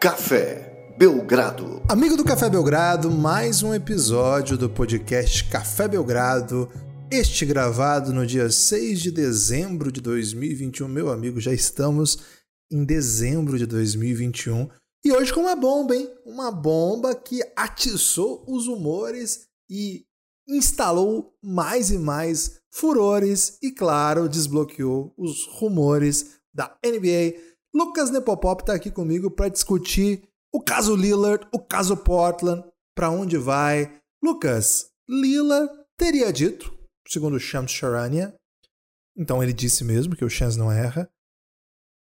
Café Belgrado. Amigo do Café Belgrado, mais um episódio do podcast Café Belgrado. Este gravado no dia 6 de dezembro de 2021. Meu amigo, já estamos em dezembro de 2021. E hoje com uma bomba, hein? Uma bomba que atiçou os humores e instalou mais e mais furores e, claro, desbloqueou os rumores da NBA. Lucas Nepopop está aqui comigo para discutir o caso Lillard, o caso Portland, para onde vai. Lucas, Lillard teria dito, segundo Shams Charania, então ele disse mesmo que o Shams não erra,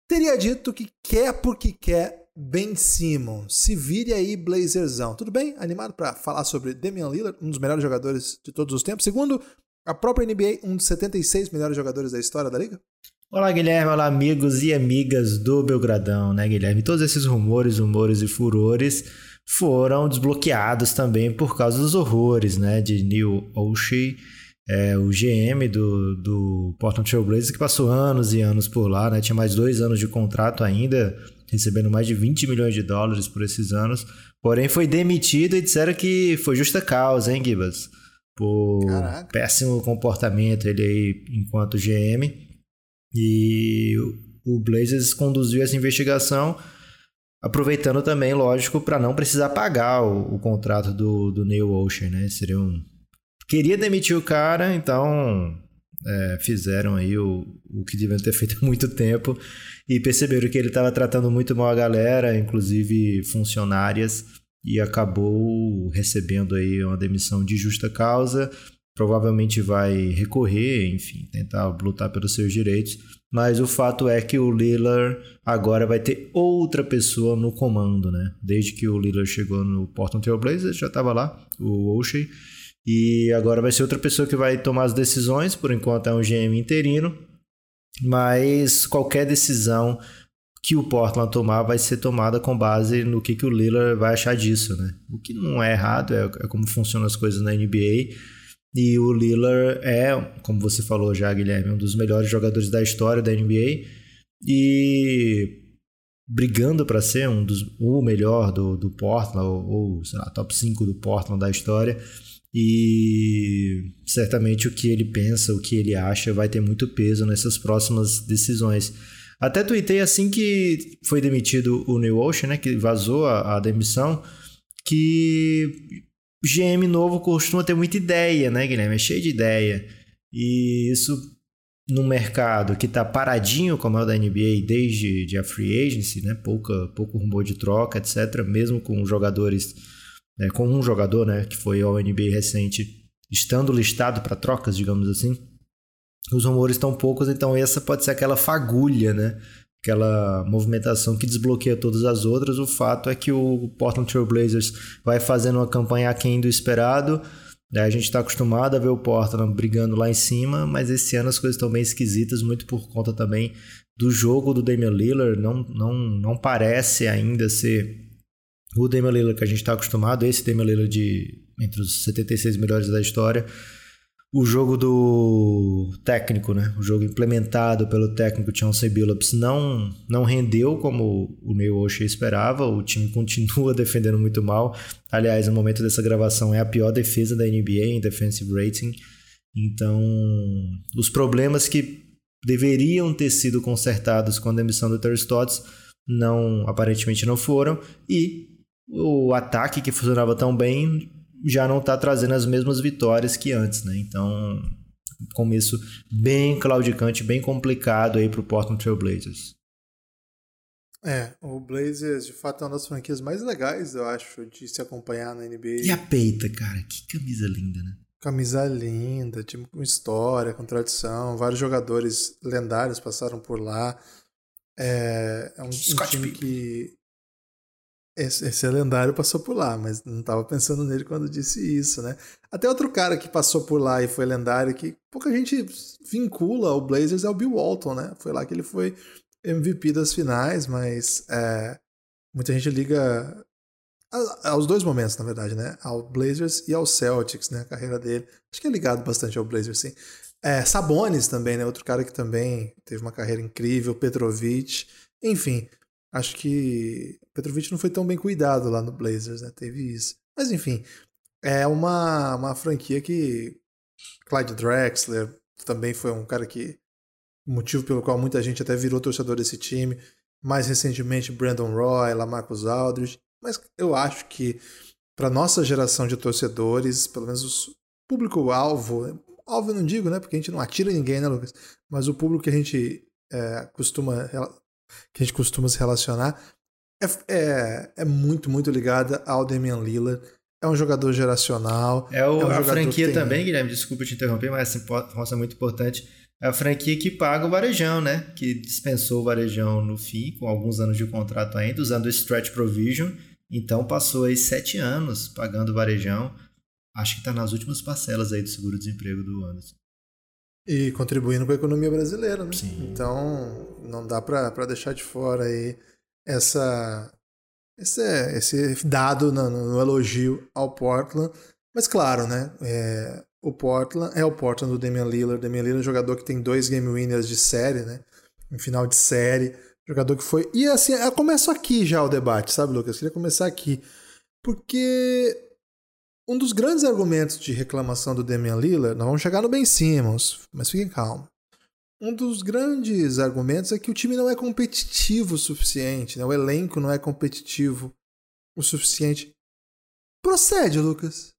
teria dito que quer porque quer Ben Simmons. Se vire aí, Blazerzão. Tudo bem? Animado para falar sobre Damian Lillard, um dos melhores jogadores de todos os tempos. Segundo a própria NBA, um dos 76 melhores jogadores da história da liga? Olá, Guilherme. Olá, amigos e amigas do Belgradão, né, Guilherme? Todos esses rumores, rumores e furores foram desbloqueados também por causa dos horrores, né, de Neil Oshie, é, o GM do, do Portland Trail Blazers, que passou anos e anos por lá, né? Tinha mais dois anos de contrato ainda, recebendo mais de 20 milhões de dólares por esses anos. Porém, foi demitido e disseram que foi justa causa, hein, Gibas? Por Caraca. péssimo comportamento ele aí enquanto GM. E o Blazers conduziu essa investigação, aproveitando também, lógico, para não precisar pagar o, o, contrato do, do Neil Ocean, né? Seria um... Queria demitir o cara, então é, fizeram aí o, o que deviam ter feito há muito tempo e perceberam que ele estava tratando muito mal a galera, inclusive funcionárias, e acabou recebendo aí uma demissão de justa causa. Provavelmente vai recorrer, enfim, tentar lutar pelos seus direitos. Mas o fato é que o Lillard agora vai ter outra pessoa no comando, né? Desde que o Lillard chegou no Portland Trail Blazers, já estava lá, o O'Shea. E agora vai ser outra pessoa que vai tomar as decisões, por enquanto é um GM interino, mas qualquer decisão que o Portland tomar vai ser tomada com base no que, que o Lillard vai achar disso, né? O que não é errado, é, é como funcionam as coisas na NBA. E o Lillard é, como você falou já, Guilherme, um dos melhores jogadores da história da NBA. E brigando para ser um dos, o melhor do, do Portland, ou, ou sei lá, top 5 do Portland da história. E certamente o que ele pensa, o que ele acha, vai ter muito peso nessas próximas decisões. Até tuitei assim que foi demitido o New Ocean, né, que vazou a, a demissão, que GM novo costuma ter muita ideia, né, Guilherme? É cheio de ideia. E isso no mercado que está paradinho, como é o da NBA, desde de a free agency, né? Pouca, pouco rumor de troca, etc. Mesmo com jogadores né, com um jogador, né, que foi ao NBA recente, estando listado para trocas, digamos assim, os rumores estão poucos, então essa pode ser aquela fagulha, né? Aquela movimentação que desbloqueia todas as outras. O fato é que o Portland Trail Blazers vai fazendo uma campanha aquém do esperado. A gente está acostumado a ver o Portland brigando lá em cima, mas esse ano as coisas estão bem esquisitas, muito por conta também do jogo do Damian Lillard. Não, não, não parece ainda ser o Damian Lillard que a gente está acostumado, esse Damian Lillard de entre os 76 melhores da história, o jogo do técnico, né? O jogo implementado pelo técnico Chauncey Billups não não rendeu como o Neil Oshie esperava. O time continua defendendo muito mal. Aliás, no momento dessa gravação é a pior defesa da NBA em defensive rating. Então, os problemas que deveriam ter sido consertados com a demissão do Terry Stotts não aparentemente não foram e o ataque que funcionava tão bem já não está trazendo as mesmas vitórias que antes, né? Então, começo bem claudicante, bem complicado aí para o Portland Trail Blazers. É, o Blazers de fato é uma das franquias mais legais, eu acho, de se acompanhar na NBA. E a peita, cara, que camisa linda, né? Camisa linda, time com história, com tradição, vários jogadores lendários passaram por lá. É, é um, um time que esse, esse é lendário passou por lá, mas não estava pensando nele quando disse isso, né? Até outro cara que passou por lá e foi lendário, que pouca gente vincula ao Blazers é o Bill Walton, né? Foi lá que ele foi MVP das finais, mas é, muita gente liga aos dois momentos, na verdade, né? Ao Blazers e ao Celtics, né? A carreira dele. Acho que é ligado bastante ao Blazers, sim. É, Sabonis também, né? Outro cara que também teve uma carreira incrível, Petrovic. Enfim, Acho que Petrovic não foi tão bem cuidado lá no Blazers, né? Teve isso. Mas enfim, é uma, uma franquia que Clyde Drexler também foi um cara que motivo pelo qual muita gente até virou torcedor desse time. Mais recentemente, Brandon Roy, Lamarcus Aldridge. Mas eu acho que para nossa geração de torcedores, pelo menos o público-alvo, alvo eu não digo, né? Porque a gente não atira ninguém, né, Lucas? Mas o público que a gente é, costuma que a gente costuma se relacionar é, é, é muito, muito ligada ao Damian Lillard. É um jogador geracional. É, o, é um a franquia tem... também, Guilherme, desculpa te interromper, mas essa informação é muito importante. É a franquia que paga o Varejão, né? Que dispensou o Varejão no fim, com alguns anos de contrato ainda, usando o Stretch Provision. Então passou aí sete anos pagando o Varejão. Acho que está nas últimas parcelas aí do seguro-desemprego do Anderson. E contribuindo com a economia brasileira, né? Sim. Então não dá para deixar de fora aí essa, esse, esse dado no, no elogio ao Portland. Mas claro, né? É, o Portland é o Portland do Damian Lillard. Damian Lillard é um jogador que tem dois game winners de série, né? Em final de série. Jogador que foi. E assim, eu começo aqui já o debate, sabe, Lucas? Eu queria começar aqui. Porque um dos grandes argumentos de reclamação do Damian Lillard, nós vamos chegar no Ben Simmons, mas fiquem calmos. Um dos grandes argumentos é que o time não é competitivo o suficiente, né? o elenco não é competitivo o suficiente. Procede, Lucas.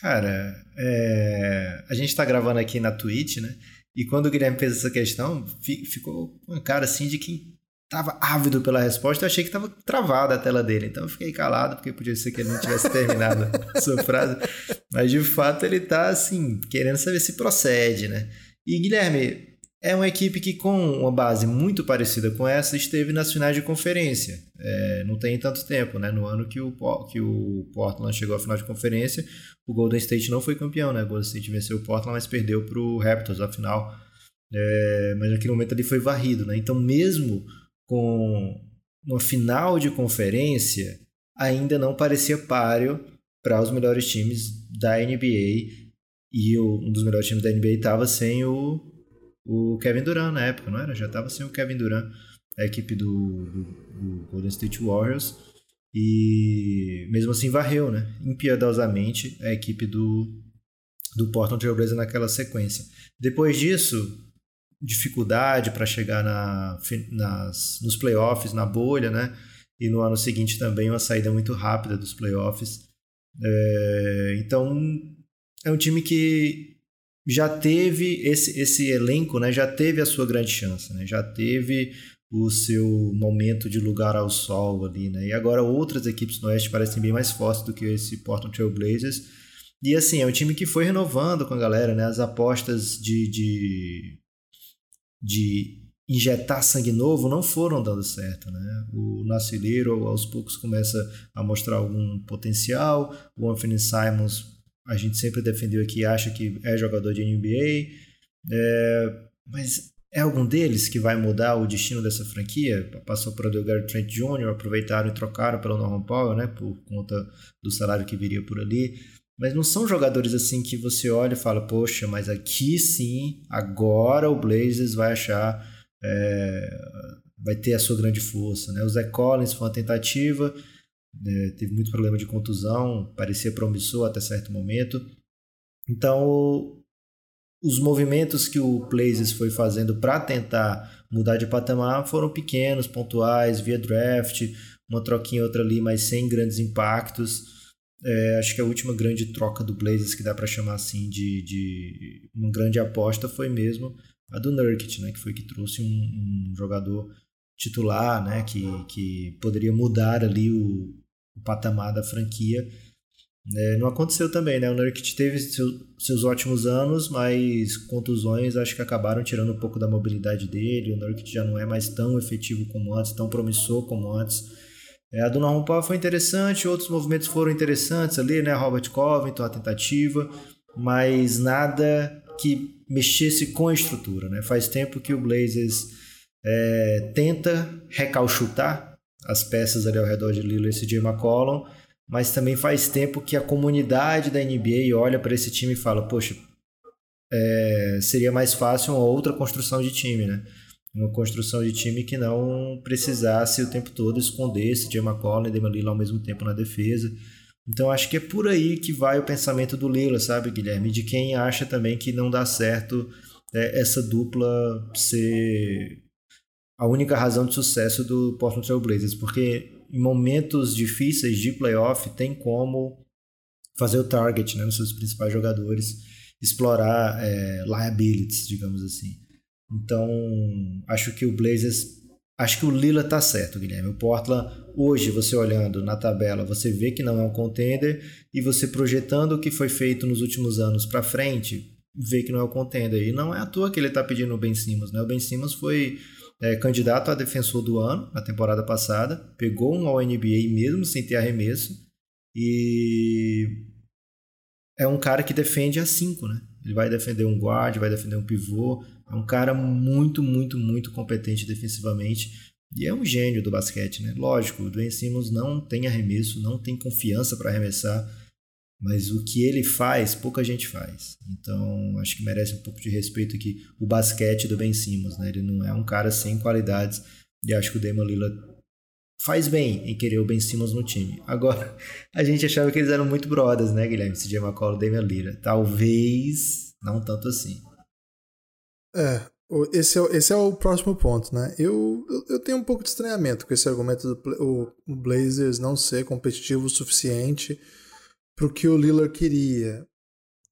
Cara, é... a gente está gravando aqui na Twitch, né? E quando o Guilherme fez essa questão, ficou uma cara assim de que tava ávido pela resposta, eu achei que tava travada a tela dele. Então eu fiquei calado, porque podia ser que ele não tivesse terminado a sua frase. Mas de fato ele tá assim, querendo saber se procede, né? E Guilherme, é uma equipe que, com uma base muito parecida com essa, esteve nas finais de conferência. É, não tem tanto tempo, né? No ano que o, que o Portland chegou à final de conferência, o Golden State não foi campeão, né? O Golden State venceu o Portland, mas perdeu para o Raptors a final. É, mas naquele momento ali foi varrido, né? Então, mesmo com uma final de conferência, ainda não parecia páreo para os melhores times da NBA. E um dos melhores times da NBA estava sem o, o Kevin Durant na época, não era? Já estava sem o Kevin Durant, a equipe do, do, do, Golden State Warriors. E mesmo assim varreu, né? Impiedosamente a equipe do, do Portland Trail Blazers naquela sequência. Depois disso, dificuldade para chegar na, nas, nos playoffs, na bolha, né? E no ano seguinte também uma saída muito rápida dos playoffs. É, então é um time que já teve esse, esse elenco, né? Já teve a sua grande chance, né? Já teve o seu momento de lugar ao sol ali, né? E agora outras equipes no Oeste parecem bem mais fortes do que esse Portland Trail Blazers. E assim, é um time que foi renovando com a galera, né? As apostas de, de de injetar sangue novo não foram dando certo. Né? O Nascileiro aos poucos começa a mostrar algum potencial. O Anthony Simons, a gente sempre defendeu aqui, acha que é jogador de NBA. É, mas é algum deles que vai mudar o destino dessa franquia? Passou para o Delgado Trent Jr., aproveitaram e trocaram pelo Norman Powell, né? por conta do salário que viria por ali. Mas não são jogadores assim que você olha e fala, poxa, mas aqui sim, agora o Blazers vai achar, é, vai ter a sua grande força. Né? O Zé Collins foi uma tentativa, é, teve muito problema de contusão, parecia promissor até certo momento. Então, os movimentos que o Blazers foi fazendo para tentar mudar de patamar foram pequenos, pontuais, via draft, uma troquinha outra ali, mas sem grandes impactos. É, acho que a última grande troca do Blazers, que dá para chamar assim de, de uma grande aposta, foi mesmo a do Nurkic, né, que foi que trouxe um, um jogador titular, né, que, que poderia mudar ali o, o patamar da franquia. É, não aconteceu também, né? O Nurkic teve seu, seus ótimos anos, mas contusões acho que acabaram tirando um pouco da mobilidade dele. O Nurkic já não é mais tão efetivo como antes, tão promissor como antes. É, a do Norman Powell foi interessante, outros movimentos foram interessantes ali, né? Robert Covington, a tentativa, mas nada que mexesse com a estrutura, né? Faz tempo que o Blazers é, tenta recalchutar as peças ali ao redor de Lillard e CJ McCollum, mas também faz tempo que a comunidade da NBA olha para esse time e fala, poxa, é, seria mais fácil uma outra construção de time, né? Uma construção de time que não precisasse o tempo todo esconder esse Jay McCollum e Damian Lillard ao mesmo tempo na defesa. Então acho que é por aí que vai o pensamento do Lila, sabe, Guilherme? De quem acha também que não dá certo é, essa dupla ser a única razão de sucesso do Portland Trail Blazers, porque em momentos difíceis de playoff tem como fazer o target né, nos seus principais jogadores, explorar é, liabilities, digamos assim. Então, acho que o Blazers Acho que o Lila tá certo, Guilherme. O Portland, hoje, você olhando na tabela, você vê que não é um contender e você projetando o que foi feito nos últimos anos para frente, vê que não é um contender. E não é à toa que ele tá pedindo o Ben Simmons, né? O Ben Simmons foi é, candidato a defensor do ano na temporada passada, pegou um All-NBA mesmo sem ter arremesso e é um cara que defende a 5, né? Ele vai defender um guard, vai defender um pivô, é um cara muito, muito, muito competente defensivamente e é um gênio do basquete, né? Lógico, o Dwayne Simmons não tem arremesso, não tem confiança para arremessar, mas o que ele faz, pouca gente faz. Então, acho que merece um pouco de respeito aqui o basquete do Ben Simmons, né? Ele não é um cara sem qualidades e acho que o Damon Lillard faz bem em querer o Ben Simmons no time. Agora, a gente achava que eles eram muito brothers, né, Guilherme? CJ McCollum Damian Lillard. Talvez não tanto assim. É, esse é, esse é o próximo ponto, né? Eu, eu tenho um pouco de estranhamento com esse argumento do o Blazers não ser competitivo o suficiente para o que o Lillard queria.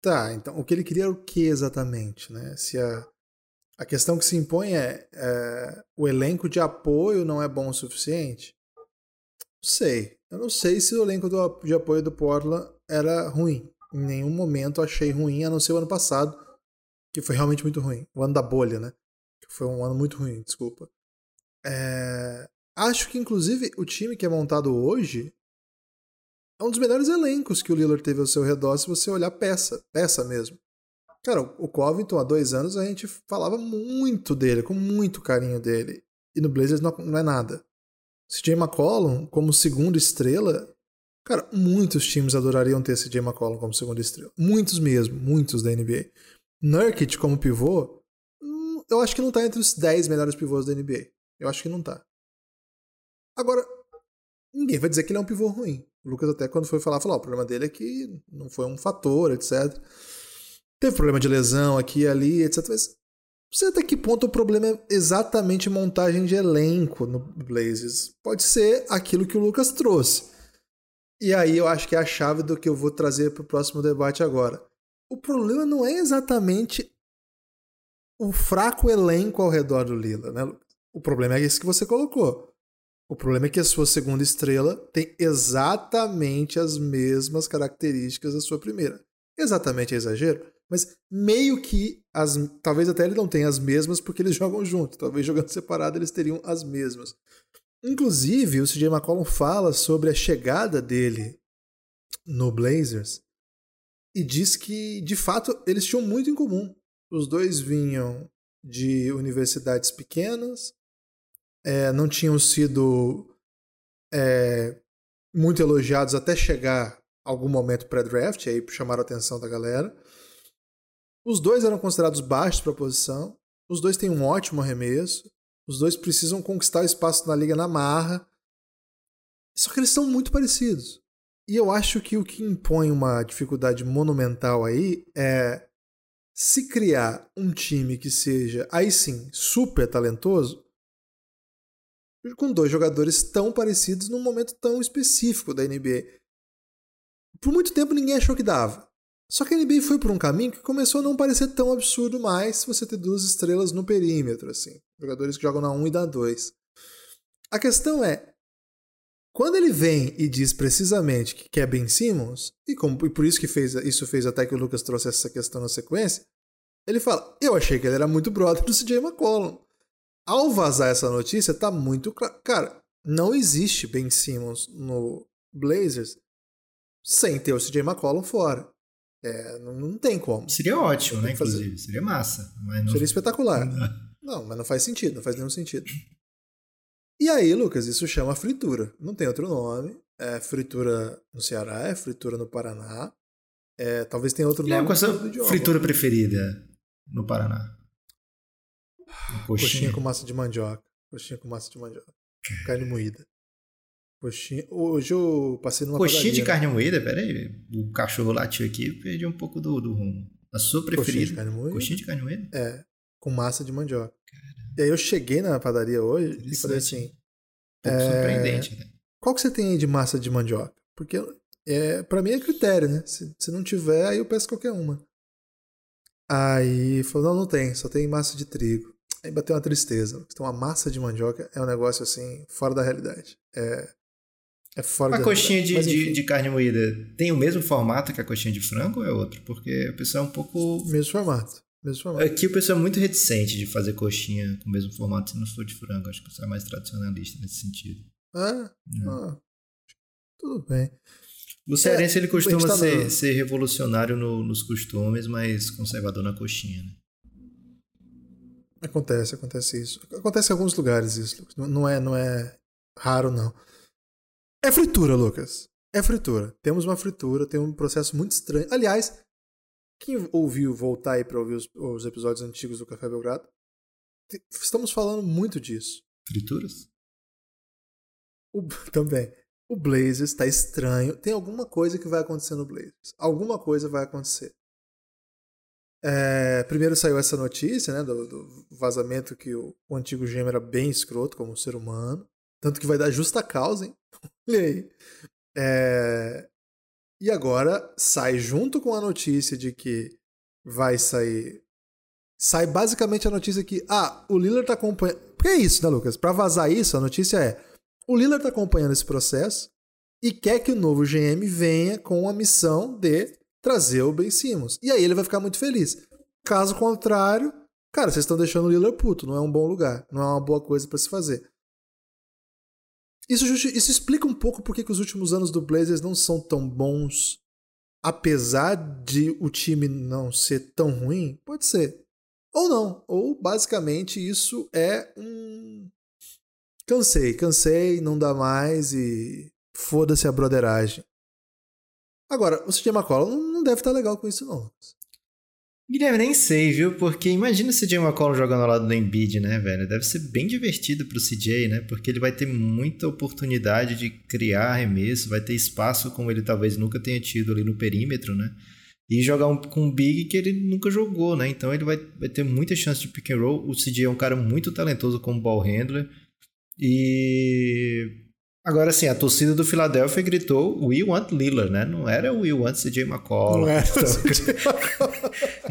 Tá, então o que ele queria era o que exatamente, né? Se a, a questão que se impõe é, é o elenco de apoio não é bom o suficiente? Sei. Eu não sei se o elenco do, de apoio do Portland era ruim. Em nenhum momento achei ruim, a não ser o ano passado que foi realmente muito ruim. O ano da bolha, né? Que foi um ano muito ruim, desculpa. É... Acho que, inclusive, o time que é montado hoje é um dos melhores elencos que o Lillard teve ao seu redor se você olhar peça, peça mesmo. Cara, o Covington, há dois anos, a gente falava muito dele, com muito carinho dele. E no Blazers não, não é nada. CJ McCollum, como segunda estrela, cara, muitos times adorariam ter CJ McCollum como segunda estrela. Muitos mesmo, muitos da NBA. Nurkic como pivô, hum, eu acho que não tá entre os 10 melhores pivôs da NBA. Eu acho que não tá. Agora, ninguém vai dizer que ele é um pivô ruim. O Lucas até quando foi falar, falou, oh, o problema dele é que não foi um fator, etc. Teve problema de lesão aqui e ali, etc. Mas sei até que ponto o problema é exatamente montagem de elenco no Blazers. Pode ser aquilo que o Lucas trouxe. E aí eu acho que é a chave do que eu vou trazer para o próximo debate agora o problema não é exatamente o fraco elenco ao redor do Lila, né? O problema é esse que você colocou. O problema é que a sua segunda estrela tem exatamente as mesmas características da sua primeira. Exatamente é exagero, mas meio que as, talvez até ele não tenha as mesmas porque eles jogam junto. Talvez jogando separado eles teriam as mesmas. Inclusive, o CJ McCollum fala sobre a chegada dele no Blazers e diz que, de fato, eles tinham muito em comum. Os dois vinham de universidades pequenas, é, não tinham sido é, muito elogiados até chegar algum momento pré-draft, aí chamaram a atenção da galera. Os dois eram considerados baixos para a posição, os dois têm um ótimo arremesso, os dois precisam conquistar espaço na liga na marra. Só que eles são muito parecidos. E eu acho que o que impõe uma dificuldade monumental aí é se criar um time que seja, aí sim, super talentoso, com dois jogadores tão parecidos num momento tão específico da NBA. Por muito tempo ninguém achou que dava. Só que a NBA foi por um caminho que começou a não parecer tão absurdo mais se você ter duas estrelas no perímetro, assim. Jogadores que jogam na 1 e na 2. A questão é, quando ele vem e diz precisamente que quer Ben Simmons, e, como, e por isso que fez, isso fez até que o Lucas trouxe essa questão na sequência, ele fala: Eu achei que ele era muito brother do CJ McCollum. Ao vazar essa notícia, tá muito claro. Cara, não existe Ben Simmons no Blazers sem ter o CJ McCollum fora. É, não, não, tem como. Seria ótimo, né? Inclusive, seria massa. Não... Seria espetacular. Não, mas não faz sentido, não faz nenhum sentido. E aí, Lucas, isso chama fritura. Não tem outro nome. É fritura no Ceará, é fritura no Paraná. É, talvez tenha outro e nome. Qual é a sua fritura preferida no Paraná? Coxinha. coxinha com massa de mandioca. Coxinha com massa de mandioca. Carne moída. Coxinha. Hoje eu passei numa Coxinha padaria, de carne moída? Pera aí. O cachorro latiu aqui perdi um pouco do, do rumo. A sua preferida? Coxinha de carne moída. Coxinha de carne moída? É. Com massa de mandioca. Caramba. E aí eu cheguei na padaria hoje e falei assim. Um pouco é... surpreendente, né? Qual que você tem aí de massa de mandioca? Porque é, para mim é critério, né? Se, se não tiver, aí eu peço qualquer uma. Aí falou: não, não tem, só tem massa de trigo. Aí bateu uma tristeza. Então a massa de mandioca é um negócio assim, fora da realidade. É, é fora a da coxinha de, de, de, carne moída tem o mesmo formato que a coxinha de frango ou é outro? Porque a pessoa é um pouco. Mesmo formato. Mesmo formato. Aqui o pessoal é muito reticente de fazer coxinha com o mesmo formato se não for de frango. Acho que o pessoal é mais tradicionalista nesse sentido. Ah, é. ah tudo bem. O cearense ele costuma tá ser, no... ser, revolucionário no, nos costumes, mas conservador na coxinha. Né? Acontece, acontece isso. Acontece em alguns lugares isso. Não é, não é raro, não. É fritura, Lucas. É fritura. Temos uma fritura, tem um processo muito estranho. Aliás, quem ouviu voltar aí para ouvir os, os, episódios antigos do Café Belgrado, estamos falando muito disso. Frituras? O, também. O Blazers está estranho. Tem alguma coisa que vai acontecer no Blazers. Alguma coisa vai acontecer. É, primeiro saiu essa notícia, né, do, do vazamento que o, o, antigo GM era bem escroto como ser humano. Tanto que vai dar justa causa, hein? Olha aí. É, e agora sai junto com a notícia de que vai sair. Sai basicamente a notícia que, ah, o Lillard tá acompanhando. Porque é isso, né, Lucas? Pra vazar isso, a notícia é: o Lillard está acompanhando esse processo e quer que o novo GM venha com a missão de trazer o Ben Simmons. E aí ele vai ficar muito feliz. Caso contrário, cara, vocês estão deixando o Lillard puto, não é um bom lugar, não é uma boa coisa para se fazer. Isso, isso explica um pouco por que os últimos anos do Blazers não são tão bons, apesar de o time não ser tão ruim. Pode ser. Ou não. Ou basicamente isso é um Cansei, cansei, não dá mais e foda-se a broderagem. Agora, o CJ McCollum não deve estar legal com isso, não. Guilherme, nem sei, viu? Porque imagina o CJ McCollum jogando ao lado do Embiid, né, velho? Deve ser bem divertido pro CJ, né? Porque ele vai ter muita oportunidade de criar arremesso, vai ter espaço como ele talvez nunca tenha tido ali no perímetro, né? E jogar um, com um big que ele nunca jogou, né? Então ele vai, vai ter muita chance de pick and roll. O CJ é um cara muito talentoso como ball handler. E agora sim, a torcida do Philadelphia gritou We want Lillard, né? Não era We want CJ McCollum. Não era então,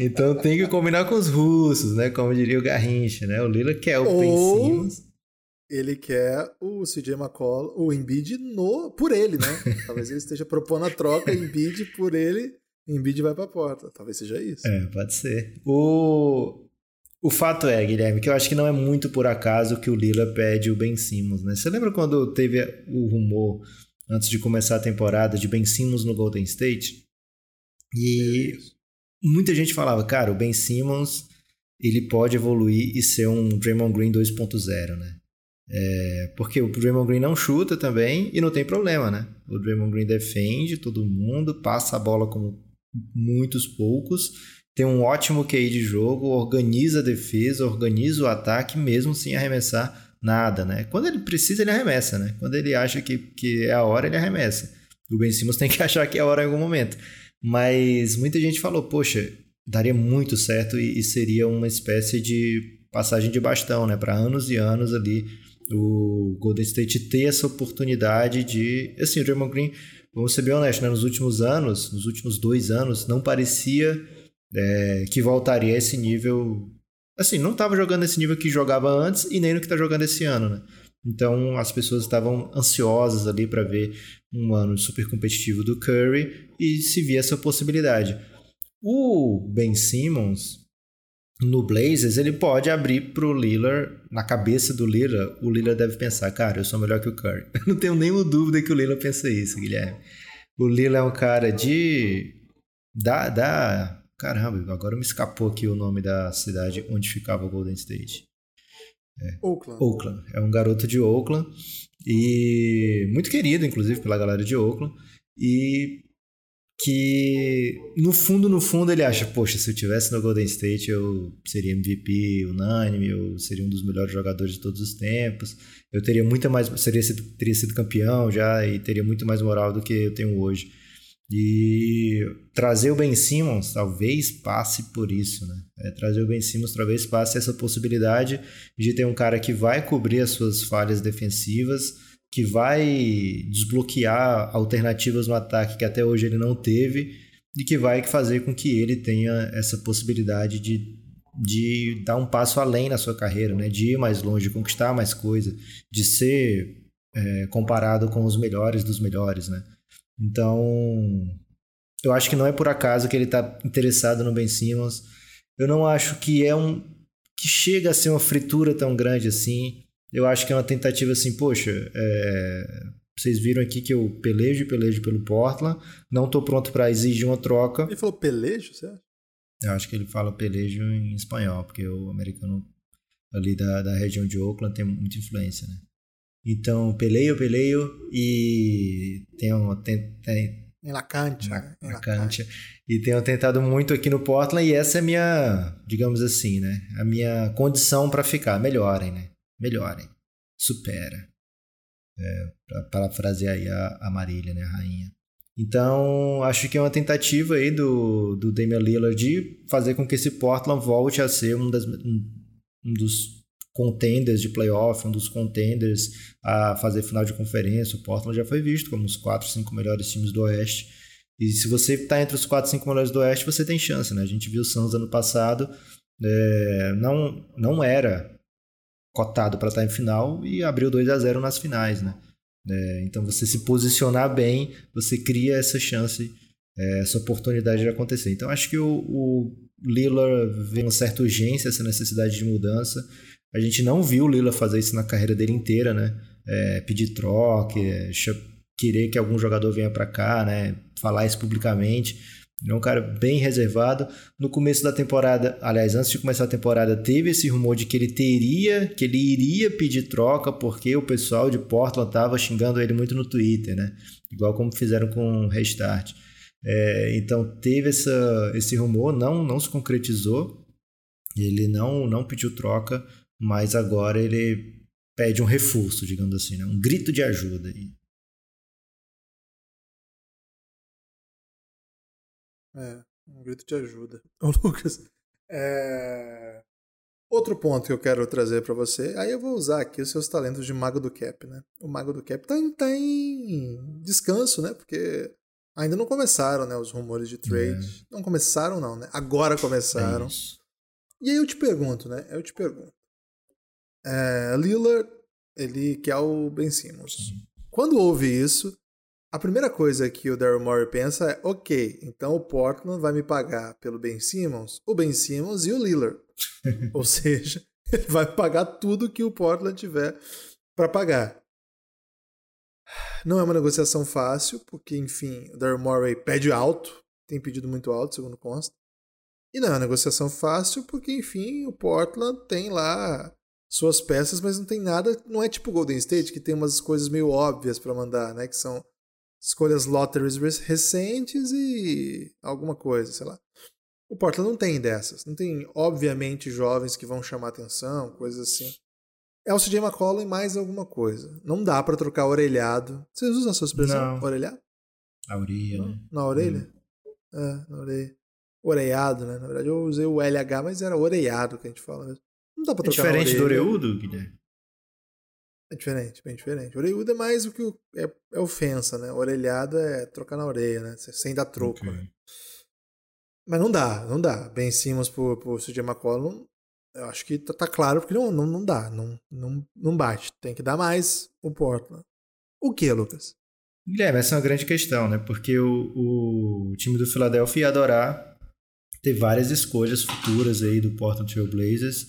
então tem que combinar com os russos, né? Como diria o Garrincha, né? O Lillard quer o Ou... Ben Simmons. Ele quer o CJ McCollum, o Embiid no, por ele, né? Talvez ele esteja propondo a troca Embiid por ele, Embiid vai para a porta. Talvez seja isso. É, pode ser. O o fato é, Guilherme, que eu acho que não é muito por acaso que o Lila pede o Ben Simmons, né? Você lembra quando teve o rumor antes de começar a temporada de Ben Simmons no Golden State? E muita gente falava, cara, o Ben Simmons ele pode evoluir e ser um Draymond Green 2.0, né? É, porque o Draymond Green não chuta também e não tem problema, né? O Draymond Green defende todo mundo, passa a bola como muitos poucos tem um ótimo QI de jogo, organiza a defesa, organiza o ataque, mesmo sem arremessar nada, né? Quando ele precisa, ele arremessa, né? Quando ele acha que, que é a hora, ele arremessa. O Ben Simmons tem que achar que é a hora em algum momento. Mas muita gente falou, poxa, daria muito certo e, e seria uma espécie de passagem de bastão, né? Para anos e anos ali o Golden State ter essa oportunidade de... Assim, o Draymond Green, vamos ser bem honestos, né? nos últimos anos, nos últimos dois anos, não parecia é, que voltaria a esse nível. Assim, não estava jogando esse nível que jogava antes e nem no que está jogando esse ano, né? Então as pessoas estavam ansiosas ali para ver um ano super competitivo do Curry e se via essa possibilidade. O Ben Simmons no Blazers ele pode abrir pro Lillard na cabeça do Lillard. O Lillard deve pensar, cara, eu sou melhor que o Curry. Eu não tenho nenhuma dúvida que o Lillard pensa isso, Guilherme. O Lillard é um cara de da, da Caramba, agora me escapou aqui o nome da cidade onde ficava o Golden State. É. Oakland. Oakland. É um garoto de Oakland e muito querido, inclusive, pela galera de Oakland. E que no fundo, no fundo, ele acha, poxa, se eu tivesse no Golden State, eu seria MVP unânime, eu seria um dos melhores jogadores de todos os tempos, eu teria muita mais, seria teria sido campeão já e teria muito mais moral do que eu tenho hoje. E trazer o Ben Simmons talvez passe por isso, né? É, trazer o Ben Simmons talvez passe essa possibilidade de ter um cara que vai cobrir as suas falhas defensivas, que vai desbloquear alternativas no ataque que até hoje ele não teve e que vai fazer com que ele tenha essa possibilidade de, de dar um passo além na sua carreira, né? De ir mais longe, conquistar mais coisa, de ser é, comparado com os melhores dos melhores, né? Então, eu acho que não é por acaso que ele está interessado no Ben Simmons. Eu não acho que é um que chega a ser uma fritura tão grande assim. Eu acho que é uma tentativa assim, poxa, é... vocês viram aqui que eu pelejo e pelejo pelo Portland, não estou pronto para exigir uma troca. Ele falou pelejo, certo? Eu acho que ele fala pelejo em espanhol, porque o americano ali da, da região de Oakland tem muita influência, né? Então, peleio, peleio e tenho, tem, tem, em La Cancha. Na, né? na Cancha. E tenho tentado muito aqui no Portland e essa é a minha, digamos assim, né? A minha condição para ficar. Melhorem, né? Melhorem. Supera. É, para parafrasear aí a, a Marília, né? A rainha. Então, acho que é uma tentativa aí do, do Damian Lillard de fazer com que esse Portland volte a ser um, das, um, um dos contenders de playoff, um dos contenders a fazer final de conferência. O Portland já foi visto como os 4, 5 melhores times do Oeste. E se você está entre os 4, 5 melhores do Oeste, você tem chance, né? A gente viu o Suns ano passado, é, não, não era cotado para estar em final e abriu 2 a 0 nas finais, né? É, então você se posicionar bem, você cria essa chance, é, essa oportunidade de acontecer. Então acho que o, o Lillard vê uma certa urgência, essa necessidade de mudança. A gente não viu o Lila fazer isso na carreira dele inteira, né? É, pedir troca, é, querer que algum jogador venha para cá, né? Falar isso publicamente. É um cara bem reservado. No começo da temporada, aliás, antes de começar a temporada, teve esse rumor de que ele teria, que ele iria pedir troca porque o pessoal de Portland estava xingando ele muito no Twitter, né? Igual como fizeram com o Restart. É, então teve essa, esse rumor, não, não se concretizou. Ele não, não pediu troca mas agora ele pede um reforço, digamos assim, né? um grito de ajuda. É, um grito de ajuda. Ô, Lucas, é... outro ponto que eu quero trazer para você, aí eu vou usar aqui os seus talentos de mago do cap, né? O mago do cap tá em, tá em descanso, né? Porque ainda não começaram, né, os rumores de trade. É. Não começaram não, né? Agora começaram. É e aí eu te pergunto, né? Eu te pergunto. É, Lillard, ele quer o Ben Simmons. Sim. Quando houve isso, a primeira coisa que o Daryl Morey pensa é: ok, então o Portland vai me pagar pelo Ben Simmons, o Ben Simmons e o Lillard. Ou seja, ele vai pagar tudo que o Portland tiver para pagar. Não é uma negociação fácil, porque, enfim, o Daryl Morey pede alto, tem pedido muito alto, segundo consta. E não é uma negociação fácil, porque, enfim, o Portland tem lá suas peças, mas não tem nada. Não é tipo Golden State, que tem umas coisas meio óbvias para mandar, né? Que são escolhas lotteries recentes e alguma coisa, sei lá. O Portland não tem dessas. Não tem, obviamente, jovens que vão chamar atenção, coisas assim. É o CJ McCollum e mais alguma coisa. Não dá para trocar orelhado. Vocês usam a sua expressão? Não. Orelhado? A orelha, né? Na orelha? Hum. É, na orelha. Oreiado, né? Na verdade, eu usei o LH, mas era oreiado que a gente fala mesmo. Não dá pra trocar É diferente do oreudo, Guilherme? É diferente, bem diferente. Orelhudo é mais o que é, é, ofensa, né? Orelhada é trocar na orelha, né? Sem dar troco, okay. né? Mas não dá, não dá. Ben Simmons por, por CJ McCollum, eu acho que tá, tá, claro porque não, não, não dá, não, não, não bate. Tem que dar mais o Portland. O que, Lucas? Guilherme, essa é uma grande questão, né? Porque o, o time do Philadelphia ia adorar ter várias escolhas futuras aí do Portland Trail Blazers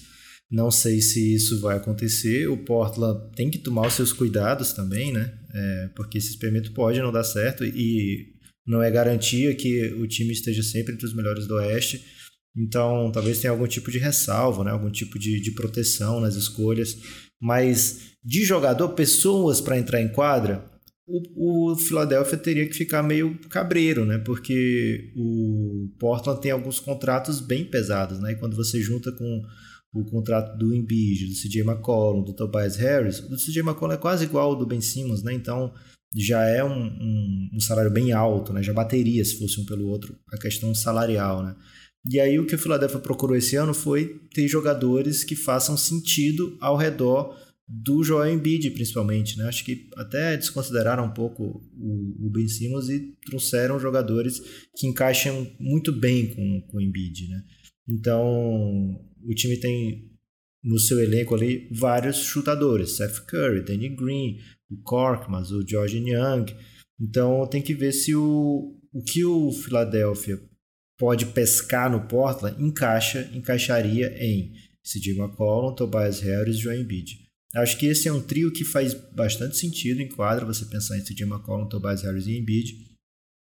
não sei se isso vai acontecer. O Portland tem que tomar os seus cuidados também, né? É, porque esse experimento pode não dar certo e não é garantia que o time esteja sempre entre os melhores do Oeste. Então, talvez tenha algum tipo de ressalva, né? algum tipo de, de proteção nas escolhas. Mas de jogador, pessoas para entrar em quadra, o, o Philadelphia teria que ficar meio cabreiro, né? Porque o Portland tem alguns contratos bem pesados, né? E quando você junta com o contrato do Embiid, do CJ McCollum, do Tobias Harris, o do CJ McCollum é quase igual ao do Ben Simmons, né? Então já é um, um, um, salário bem alto, né? Já bateria se fosse um pelo outro a questão salarial, né? E aí o que o Philadelphia procurou esse ano foi ter jogadores que façam sentido ao redor do Joel Embiid, principalmente, né? Acho que até desconsideraram um pouco o, o Ben Simmons e trouxeram jogadores que encaixam muito bem com, com o Embiid, né? Então, o time tem no seu elenco ali vários chutadores, Seth Curry, Danny Green, o Korkmaz, o George Young. Então, tem que ver se o, o que o Philadelphia pode pescar no Portland encaixa, encaixaria em CJ McCollum, Tobias Harris e Joel Embiid. Acho que esse é um trio que faz bastante sentido em quadra, você pensar em CJ McCollum, Tobias Harris e Embiid.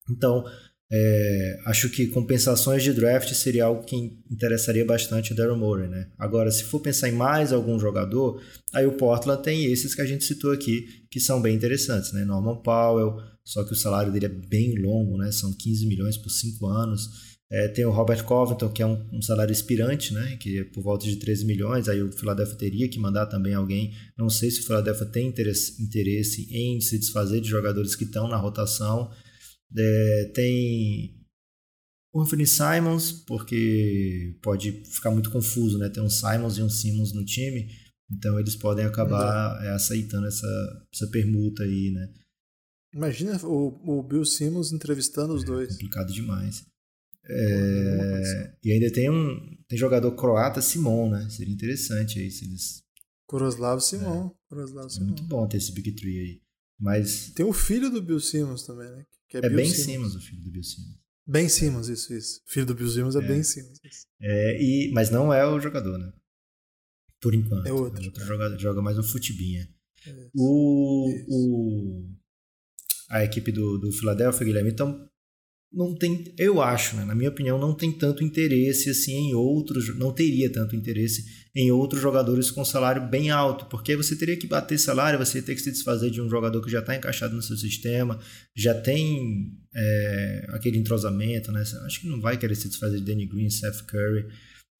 Então, é, acho que compensações de draft seria algo que interessaria bastante o Daryl Morey, né? Agora, se for pensar em mais algum jogador, aí o Portland tem esses que a gente citou aqui, que são bem interessantes, né? Norman Powell, só que o salário dele é bem longo, né? São 15 milhões por 5 anos. É, tem o Robert Covington, que é um, um, salário expirante, né? Que é por volta de 13 milhões. Aí o Philadelphia teria que mandar também alguém. Não sei se o Philadelphia tem interesse, interesse em se desfazer de jogadores que estão na rotação. É, tem o Anthony Simons, porque pode ficar muito confuso, né? Tem um Simons e um Simmons no time. Então eles podem acabar é, aceitando essa, essa permuta aí, né? Imagina o, o Bill Simmons entrevistando os é, dois. Complicado demais. É, e ainda tem um tem jogador croata Simon, né? Seria interessante aí se eles. Koroslav Simon. É, Simon. muito bom ter esse Big Tree aí. Mas. Tem o filho do Bill Simmons também, né? Que é, é Ben Simmons. Simmons. o filho do Bill Simmons. Ben Simmons, isso, isso. Filho do Bill Simmons é, é Ben Simmons. É, e, mas não é o jogador, né? Por enquanto. É outro. É jogador, joga mais um futibinha. O, o, a equipe do, do Philadelphia, Guilherme, então não tem, eu acho, né, na minha opinião, não tem tanto interesse assim em outros, não teria tanto interesse em outros jogadores com salário bem alto, porque você teria que bater salário, você teria que se desfazer de um jogador que já está encaixado no seu sistema, já tem é, aquele entrosamento, né? Acho que não vai querer se desfazer de Danny Green, Seth Curry,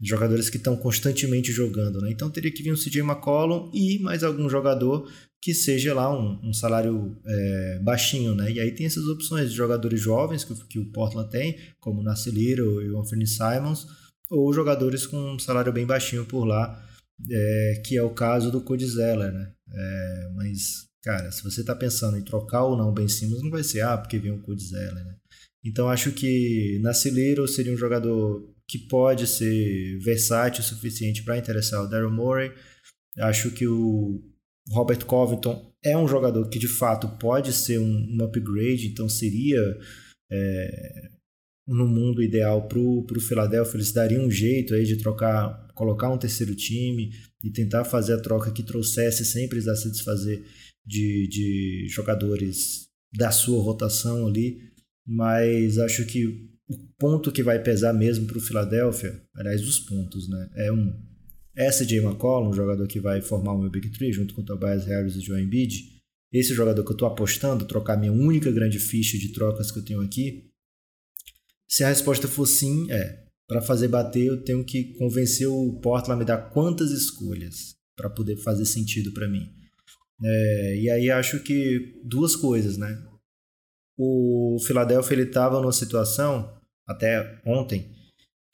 jogadores que estão constantemente jogando, né? Então teria que vir um CJ McCollum e mais algum jogador que seja lá um, um salário é, baixinho, né? E aí tem essas opções de jogadores jovens que, que o Portland tem, como o Nassi Little e o Anthony Simons, ou jogadores com um salário bem baixinho por lá, é, que é o caso do Cody Zeller, né? É, mas, cara, se você está pensando em trocar ou não o Ben não vai ser, ah, porque vem o Cody Zeller, né? Então acho que Nassi Little seria um jogador que pode ser versátil o suficiente para interessar o Daryl Morey. Acho que o Robert Covington é um jogador que de fato pode ser um, um upgrade, então seria é, no mundo ideal para o Philadelphia, eles dariam um jeito aí de trocar, colocar um terceiro time e tentar fazer a troca que trouxesse sem precisar se desfazer de, de jogadores da sua rotação ali. Mas acho que o ponto que vai pesar mesmo para o Philadelphia, aliás, os pontos, né? É um SJ McCollum, um jogador que vai formar o meu Big Three junto com o Tobias Harris e o Joe Embiid, esse jogador que eu estou apostando, trocar minha única grande ficha de trocas que eu tenho aqui, se a resposta for sim, é. Para fazer bater, eu tenho que convencer o Portland a me dar quantas escolhas para poder fazer sentido para mim. É, e aí acho que duas coisas, né? O Philadelphia ele estava numa situação até ontem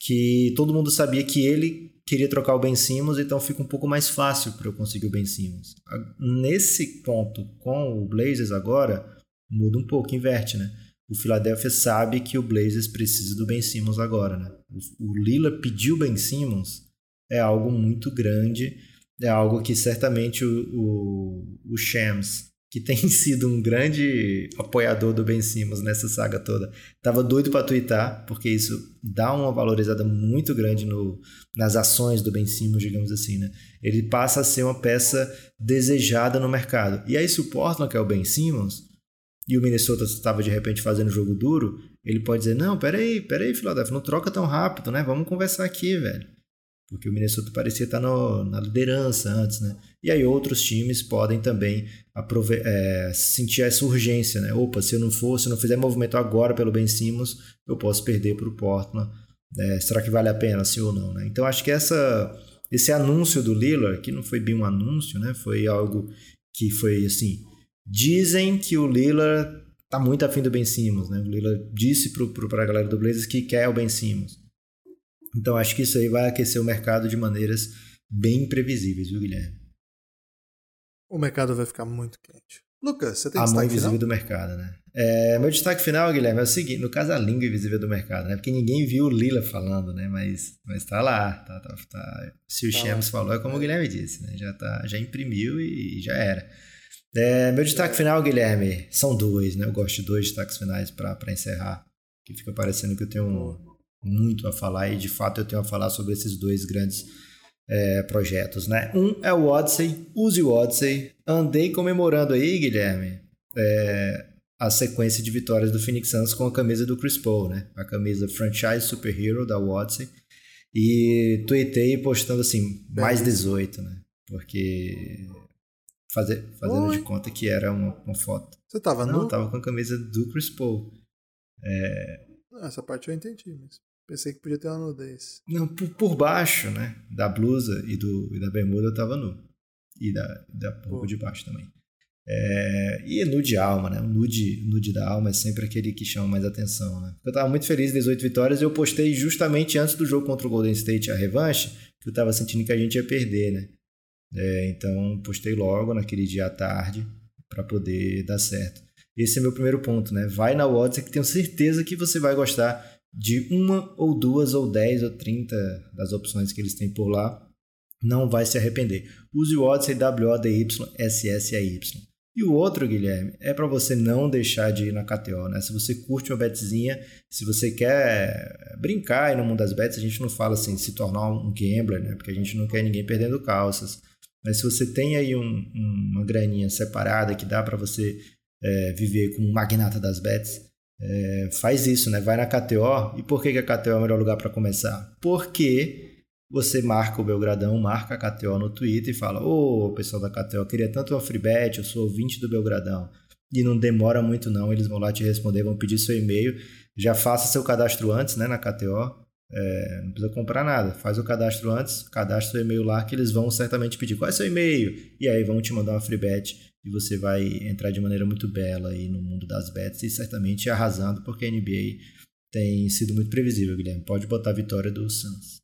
que todo mundo sabia que ele queria trocar o Ben Simmons, então fica um pouco mais fácil para eu conseguir o Ben Simmons. Nesse ponto, com o Blazers agora, muda um pouco, inverte, né? O Philadelphia sabe que o Blazers precisa do Ben Simmons agora, né? O, Lila pediu Ben Simmons é algo muito grande, é algo que certamente o, o, o Shams que tem sido um grande apoiador do Ben Simmons nessa saga toda, tava doido para twittar, porque isso dá uma valorizada muito grande no, nas ações do Ben Simmons, digamos assim, né? Ele passa a ser uma peça desejada no mercado. E aí se o Portland quer o Ben Simmons, e o Minnesota estava de repente fazendo jogo duro, ele pode dizer: Não, peraí, peraí, Philadelphia, não troca tão rápido, né? Vamos conversar aqui, velho. Porque o Minnesota parecia estar no, na liderança antes, né? E aí outros times podem também é, sentir essa urgência, né? Opa, se eu não for, se eu não fizer movimento agora pelo Ben Simmons, eu posso perder para o Portland. É, será que vale a pena, sim ou não, né? Então acho que essa, esse anúncio do Lillard, que não foi bem um anúncio, né? Foi algo que foi assim, dizem que o Lillard tá muito afim do Ben Simmons, né? O Lillard disse para a galera do Blazers que quer o Ben Simmons. Então acho que isso aí vai aquecer o mercado de maneiras bem imprevisíveis, viu, Guilherme? O mercado vai ficar muito quente. Lucas, você tem a destaque mão invisível do mercado, né? É, meu destaque final, Guilherme, é o seguinte, no caso a língua invisível do mercado, né? Porque ninguém viu o Lila falando, né? Mas, mas tá lá, tá, tá, tá. Se o tá Shams falou, é como é. o Guilherme disse, né? Já, tá, já imprimiu e já era. É, meu destaque é. final, Guilherme, são dois, né? Eu gosto de dois destaques finais para encerrar, que fica parecendo que eu tenho muito a falar e de fato eu tenho a falar sobre esses dois grandes é, projetos, né? Um é o Odyssey, use o Odyssey. Andei comemorando aí, Guilherme, é, a sequência de vitórias do Phoenix Suns com a camisa do Chris Paul, né? A camisa Franchise Superhero da Odyssey. E tuitei postando assim, mais 18, né? Porque fazer, fazendo Oi. de conta que era uma, uma foto. Você tava Não, eu tava com a camisa do Chris Paul. É... Essa parte eu entendi, mas pensei que podia ter uma nudez. Não, por, por baixo, né? Da blusa e, do, e da bermuda eu tava nu. E da, da roupa de baixo também. É, e nude alma, né? O nude, nude da alma é sempre aquele que chama mais atenção, né? Eu tava muito feliz 18 vitórias e eu postei justamente antes do jogo contra o Golden State, a revanche, que eu tava sentindo que a gente ia perder, né? É, então postei logo naquele dia à tarde para poder dar certo. Esse é meu primeiro ponto, né? Vai na Odyssey que tenho certeza que você vai gostar de uma ou duas ou dez ou trinta das opções que eles têm por lá. Não vai se arrepender. Use o Odyssey W-O-D-Y-S-S-A-Y. E o outro, Guilherme, é para você não deixar de ir na KTO, né? Se você curte uma betzinha, se você quer brincar aí no mundo das bets, a gente não fala assim, se tornar um gambler, né? Porque a gente não quer ninguém perdendo calças. Mas se você tem aí um, uma graninha separada que dá para você é, viver como um magnata das bets, é, faz isso, né? Vai na KTO. E por que, que a KTO é o melhor lugar para começar? Porque você marca o Belgradão, marca a KTO no Twitter e fala: Ô, oh, pessoal da KTO, queria tanto uma free bet, eu sou ouvinte do Belgradão. E não demora muito, não, eles vão lá te responder, vão pedir seu e-mail. Já faça seu cadastro antes, né, na KTO. É, não precisa comprar nada, faz o cadastro antes, cadastra seu e-mail lá que eles vão certamente pedir qual é seu e-mail e aí vão te mandar uma free bet e você vai entrar de maneira muito bela aí no mundo das bets e certamente arrasando porque a NBA tem sido muito previsível, Guilherme. Pode botar a vitória do Suns.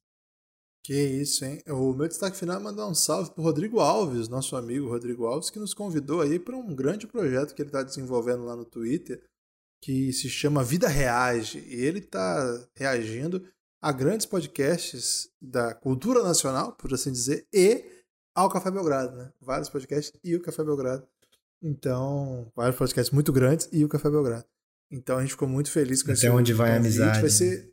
Que isso, hein? O meu destaque final é mandar um salve para Rodrigo Alves, nosso amigo Rodrigo Alves, que nos convidou aí para um grande projeto que ele está desenvolvendo lá no Twitter, que se chama Vida Reage. E ele está reagindo a grandes podcasts da cultura nacional, por assim dizer, e ao Café Belgrado, né? Vários podcasts e o Café Belgrado. Então, vários podcasts muito grandes e o Café Belgrado. Então a gente ficou muito feliz com Até esse onde vai a amizade. Vai ser,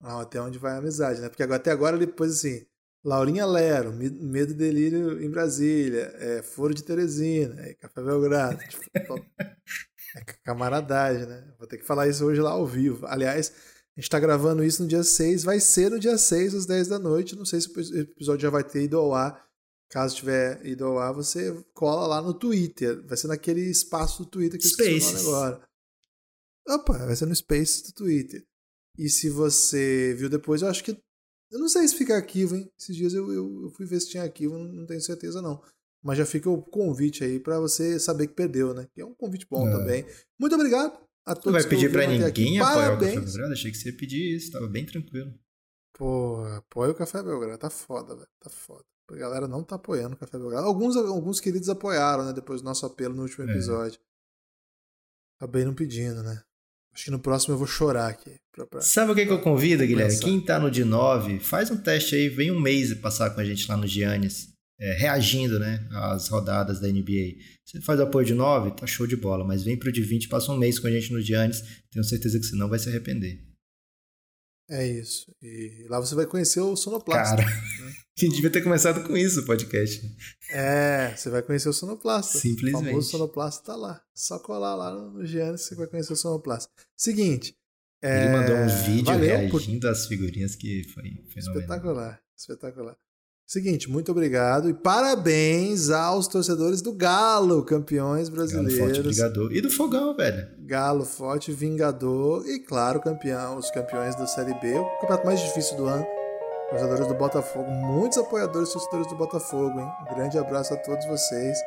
ah, até onde vai a amizade, né? Porque agora, até agora ele pôs assim: Laurinha Lero, Medo e Delírio em Brasília, é, Foro de Teresina, é, Café Belgrado. tipo, é camaradagem, né? Vou ter que falar isso hoje lá ao vivo. Aliás, a gente tá gravando isso no dia 6, vai ser no dia 6, às 10 da noite. Não sei se o episódio já vai ter ido ao ar. Caso tiver ido ao ar, você cola lá no Twitter. Vai ser naquele espaço do Twitter que eu esqueci agora. Opa, vai ser no Space do Twitter. E se você viu depois, eu acho que. Eu não sei se fica arquivo, hein? Esses dias eu, eu, eu fui ver se tinha arquivo, não tenho certeza não. Mas já fica o convite aí para você saber que perdeu, né? Que é um convite bom é. também. Muito obrigado a todos. Não vai pedir para ninguém apoiar Parabéns. o Café Belgrado? Achei que você ia pedir isso, tava bem tranquilo. Pô, apoia o Café Belgrado, tá foda, velho. Tá foda. A galera não tá apoiando o Café Belgrado. Alguns, alguns queridos apoiaram, né? Depois do nosso apelo no último é. episódio. É. Acabei não pedindo, né? Acho que no próximo eu vou chorar aqui. Pra, pra, Sabe o que, que eu convido, Guilherme? Pensar. Quem tá no de 9, faz um teste aí, vem um mês passar com a gente lá no Giannis, é, reagindo, né, às rodadas da NBA. Você faz apoio de 9, tá show de bola, mas vem pro de 20, passa um mês com a gente no Giannis, tenho certeza que você não vai se arrepender. É isso. E lá você vai conhecer o Sonoplasta. Cara, né? A gente devia ter começado com isso o podcast. É, você vai conhecer o Sonoplasta. Simplesmente. O famoso Sonoplasta tá lá. Só colar lá no Giannis você vai conhecer o Sonoplasta. Seguinte, É... Ele mandou um vídeo reagindo por... às figurinhas que foi fenomenal. Espetacular, espetacular. Seguinte, muito obrigado e parabéns aos torcedores do Galo, campeões brasileiros. Galo Forte Vingador. E do Fogão, velho. Galo Forte Vingador e, claro, campeão, os campeões da Série B, o campeonato mais difícil do ano. Torcedores do Botafogo, muitos apoiadores torcedores do Botafogo, hein? Um grande abraço a todos vocês.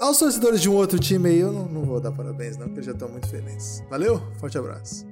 Aos torcedores de um outro time aí, eu não, não vou dar parabéns, não, porque eles já estão muito felizes. Valeu, forte abraço.